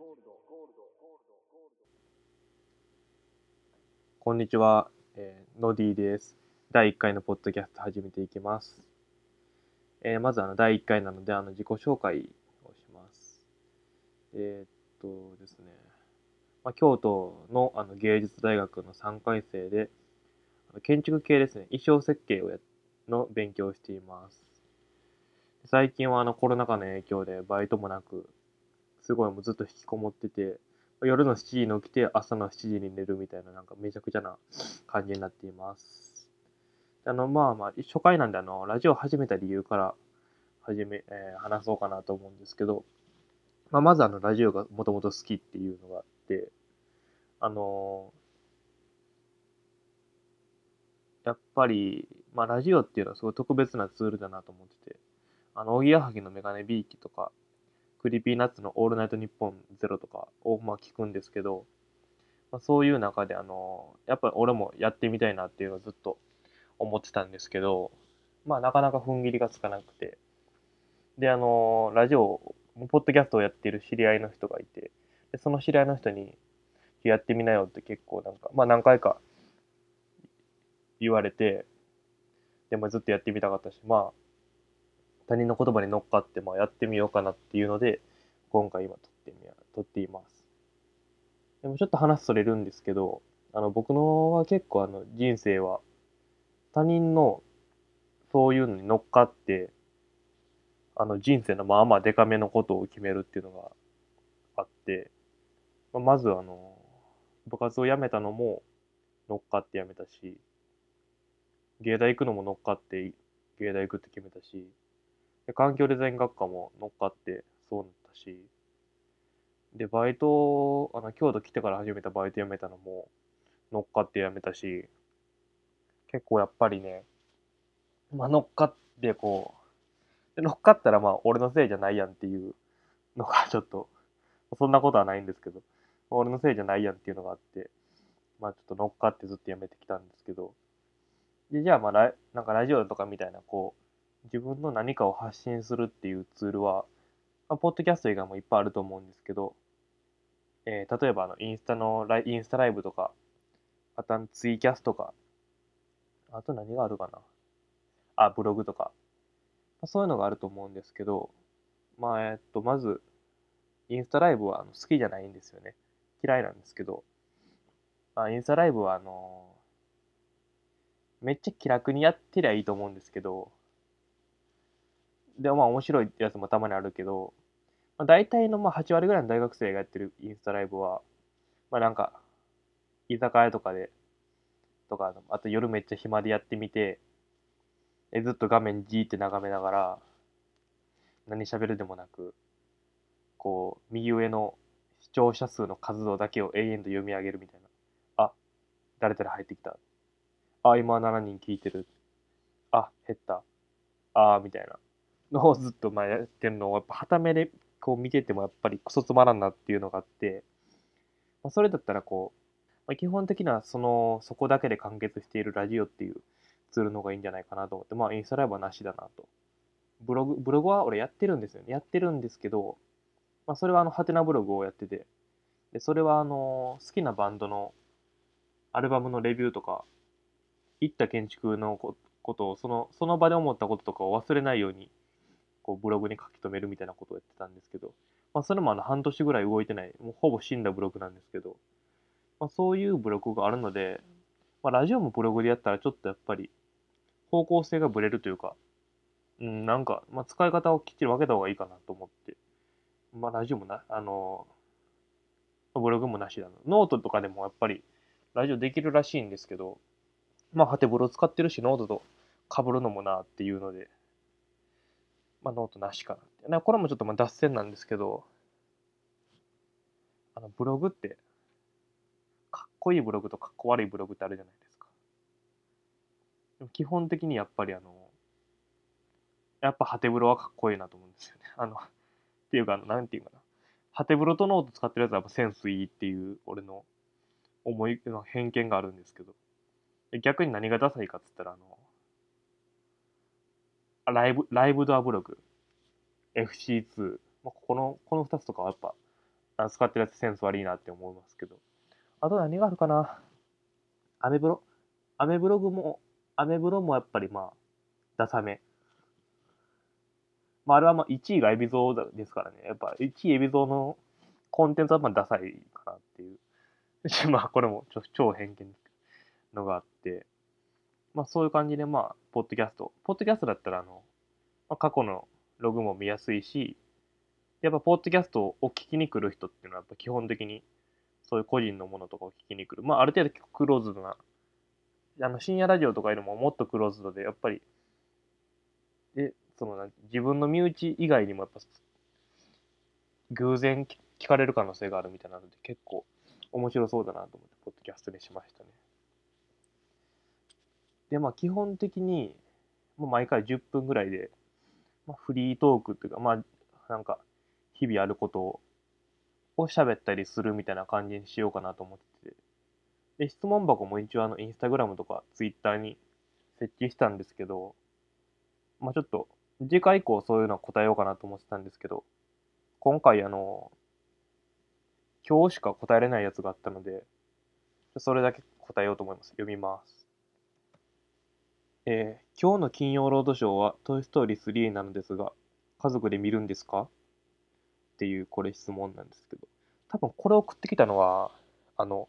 ゴールドゴールドゴールドこんにちは、えー、ノディです。第1回のポッドキャスト始めていきます。えー、まずあの第1回なのであの自己紹介をします。えー、っとですね、まあ、京都のあの芸術大学の3回生で、建築系ですね、衣装設計をやの勉強をしています。最近はあのコロナ禍の影響でバイトもなくすごいもうずっと引きこもってて、夜の7時に起きて朝の7時に寝るみたいななんかめちゃくちゃな感じになっています。あの、まあまあ、初回なんであの、ラジオ始めた理由から始め、えー話そうかなと思うんですけど、まあ、まずあの、ラジオがもともと好きっていうのがあって、あのーやっぱり、まあ、ラジオっていうのはすごい特別なツールだなと思ってて、あの、おぎやはぎのメガネびいきとか、 Creepy Nuts のオールナイトニッポンゼロとかをまあ聞くんですけど、まあ、そういう中であのやっぱり俺もやってみたいなっていうのをずっと思ってたんですけどまあなかなか踏ん切りがつかなくて。であのラジオポッドキャストをやっている知り合いの人がいてでその知り合いの人にやってみなよって結構なんかまあ何回か言われてでもずっとやってみたかったしまあ他人の言葉に乗っかって、まあ、やってみようかなっていうので、今回今撮ってみや、撮っています。でもちょっと話それるんですけど、あの、僕のは結構あの、人生は、他人のそういうのに乗っかって、あの、人生のまあまあデカめのことを決めるっていうのがあって、まあまずあの、部活を辞めたのも乗っかって辞めたし、芸大行くのも乗っかって芸大行くって決めたし、で環境デザイン学科も乗っかってそうなったし、で、バイト、あの、京都来てから始めたバイト辞めたのも乗っかって辞めたし、結構やっぱりね、まあ乗っかってこう、で乗っかったらまあ俺のせいじゃないやんっていうのがちょっと、そんなことはないんですけど、俺のせいじゃないやんっていうのがあって、まあちょっと乗っかってずっと辞めてきたんですけど、で、じゃあまあラ、なんかラジオとかみたいなこう、自分の何かを発信するっていうツールは、まあ、ポッドキャスト以外もいっぱいあると思うんですけど、えー例えばあのインスタのライインスタライブとか、あとツイキャスとか、あと何があるかなあ、ブログとか、まあ、そういうのがあると思うんですけど、まあ、えっと、まず、インスタライブはあの好きじゃないんですよね。嫌いなんですけど、まあ、インスタライブはあのめっちゃ気楽にやってりゃいいと思うんですけど、で、まあ面白いやつもたまにあるけど、まあ、大体のまあ8割ぐらいの大学生がやってるインスタライブは、まあなんか、居酒屋とかで、とか、あと夜めっちゃ暇でやってみて、えずっと画面じーって眺めながら、何喋るでもなく、こう、右上の視聴者数の数をだけを永遠と読み上げるみたいな。あ、誰々入ってきた。あ、今7人聞いてる。あ、減った。あみたいな。のをずっとまあやってるのを、やっぱ、はためでこう見ててもやっぱりクソつまらんなっていうのがあって、まあ、それだったらこう、まあ、基本的にはその、そこだけで完結しているラジオっていうツールの方がいいんじゃないかなと思って、まあインスタライブはなしだなと。ブログ、ブログは俺やってるんですよね。やってるんですけど、まあそれはあの、ハテナブログをやってて、で、それはあの、好きなバンドのアルバムのレビューとか、行った建築のことを、その、その場で思ったこととかを忘れないように、こうブログに書き留めるみたいなことをやってたんですけど、まあ、それもあの半年ぐらい動いてない、もうほぼ死んだブログなんですけど、まあ、そういうブログがあるので、まあ、ラジオもブログでやったらちょっとやっぱり方向性がブレるというか、うん、なんか、まあ、使い方をきっちり分けた方がいいかなと思って、まあ、ラジオもな、あの、ブログもなしだな。ノートとかでもやっぱりラジオできるらしいんですけど、まあ、ハテブロ使ってるし、ノートと被るのもなっていうので、まあ、ノートなしかな。これもちょっとまあ脱線なんですけど、あの、ブログって、かっこいいブログとかっこ悪いブログってあるじゃないですか。でも基本的にやっぱりあの、やっぱハテブロはかっこいいなと思うんですよね。あの、っていうか、なんていうかな。ハテブロとノート使ってるやつはやっぱセンスいいっていう、俺の思い、偏見があるんですけど。逆に何がダサいかっつったら、あの、ライブ、ライブドアブログ。FC2、まあ、この、この2つとかはやっぱ、使ってるやつセンス悪いなって思いますけど。あと何があるかな？アメブロ？アメブログも、アメブロもやっぱりまあ、ダサめ。まあ、あれはまあ1位がエビゾーですからね。やっぱ1位エビゾーのコンテンツはまあダサいかなっていう。まあこれもちょ超偏見のがあって、まあそういう感じでまあ、ポッドキャスト。ポッドキャストだったらあの、まあ、過去のログも見やすいし、やっぱポッドキャストを聞きに来る人っていうのはやっぱ基本的にそういう個人のものとかを聞きに来る。まあある程度結構クローズドな、あの深夜ラジオとかよりももっとクローズドで、やっぱり、で、その自分の身内以外にもやっぱ偶然聞かれる可能性があるみたいなので結構面白そうだなと思ってポッドキャストにしましたね。でまあ基本的にもう毎回10分ぐらいで、まあ、フリートークっていうかまあなんか日々あることをを喋ったりするみたいな感じにしようかなと思っててで質問箱も一応あのインスタグラムとかツイッターに設置したんですけどまあちょっと次回以降そういうのは答えようかなと思ってたんですけど、今回あの、今日しか答えれないやつがあったので、それだけ答えようと思います。読みます。えー、今日の金曜ロードショーはトイ・ストーリー3なのですが、家族で見るんですか？っていうこれ質問なんですけど、多分これ送ってきたのは、あの、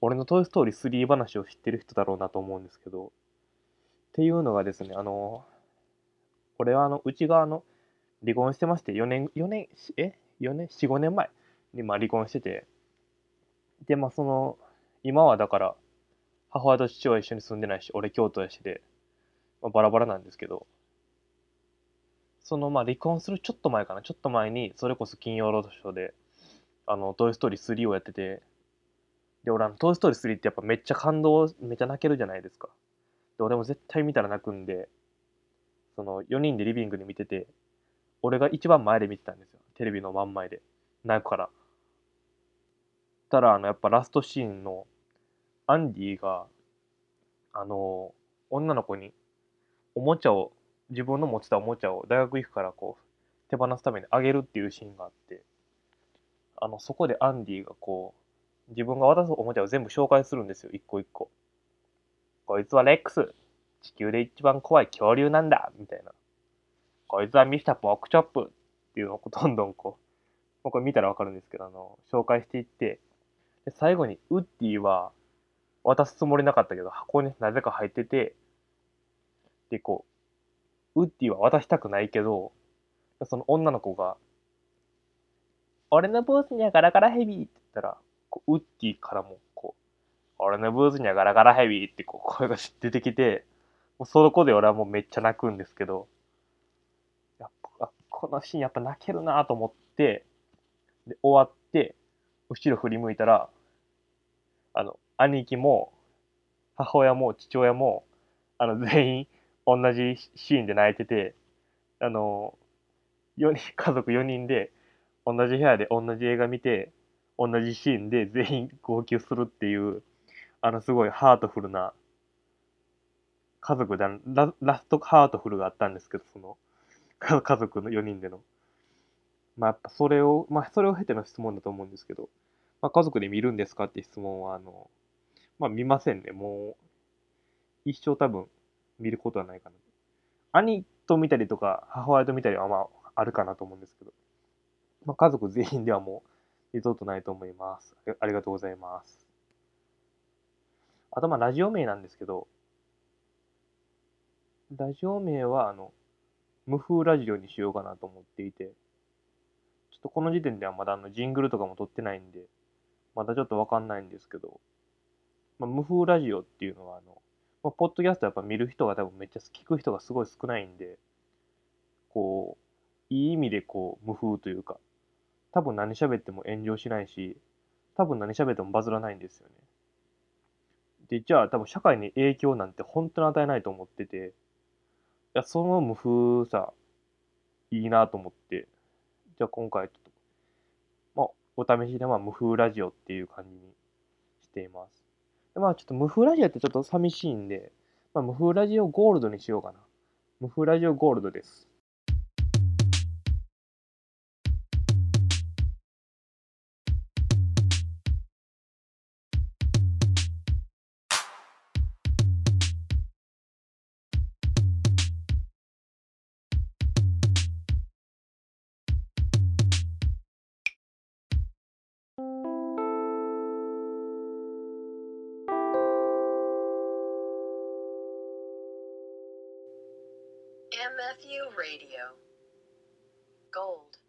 俺のトイ・ストーリー3話を知ってる人だろうなと思うんですけど、っていうのがですね、あの、これはあの、内側の離婚してまして、4年、4年、え ?4 年 ?4、5年前にまあ離婚してて、で、まあその、今はだから、母親と父親一緒に住んでないし、俺京都やしで、まあ、バラバラなんですけど、そのまあ離婚するちょっと前かな、ちょっと前に、それこそ金曜ロードショーで、あの、トイ・ストーリー3をやってて、で、俺あの、トイ・ストーリー3ってやっぱめっちゃ感動、めっちゃ泣けるじゃないですか。で、俺も絶対見たら泣くんで、その4人でリビングで見てて、俺が一番前で見てたんですよ。テレビの真ん前で。泣くから。たら、あの、やっぱラストシーンのアンディが、あの、女の子におもちゃを、自分の持ってたおもちゃを大学行くからこう、手放すためにあげるっていうシーンがあって、あの、そこでアンディがこう、自分が渡すおもちゃを全部紹介するんですよ、一個一個。こいつはレックス。地球で一番怖い恐竜なんだみたいな。こいつはミスターポークチョップっていうのをどんどんこう、もうこれ見たらわかるんですけど、あの、紹介していって、で最後にウッディは渡すつもりなかったけど、箱になぜか入ってて、で、こう、ウッディは渡したくないけど、その女の子が、俺のブースにはガラガラヘビーって言ったら、こうウッディからも、こう、俺のブースにはガラガラヘビーってこう声が出てきて、もうその子で俺はもうめっちゃ泣くんですけど、やっぱ、このシーンやっぱ泣けるなと思って、で、終わって、後ろ振り向いたら、あの、兄貴も、母親も父親も、あの、全員同じシーンで泣いてて、あの、4人、家族4人で、同じ部屋で同じ映画見て、同じシーンで全員号泣するっていう、あの、すごいハートフルな家族でララストハートフルがあったんですけど、その、家族の4人での。まあ、やっぱそれを、まあ、それを経ての質問だと思うんですけど、まあ、家族で見るんですかって質問は、あの、まあ、見ませんね。もう、一生多分見ることはないかな。兄と見たりとか、母親と見たりはまあ、あるかなと思うんですけど、まあ、家族全員ではもう、リゾートないと思います。ありがとうございます。あと、まあ、ラジオ名なんですけど、ラジオ名は、あの、無風ラジオにしようかなと思っていて、ちょっとこの時点ではまだあのジングルとかも撮ってないんで、まだちょっとわかんないんですけど、まあ、無風ラジオっていうのは、あの、まあ、ポッドキャストやっぱ見る人が多分めっちゃ聞く人がすごい少ないんで、こう、いい意味でこう、無風というか、多分何喋っても炎上しないし、多分何喋ってもバズらないんですよね。で、じゃあ多分社会に影響なんて本当に与えないと思ってて、いや、その無風さ、いいなと思って、じゃあ今回ちょっと、まあ、お試しでまあ無風ラジオっていう感じにしています。まあちょっと無風ラジオってちょっと寂しいんで、まあ、無風ラジオゴールドにしようかな。無風ラジオゴールドです。SMFU Radio. Gold.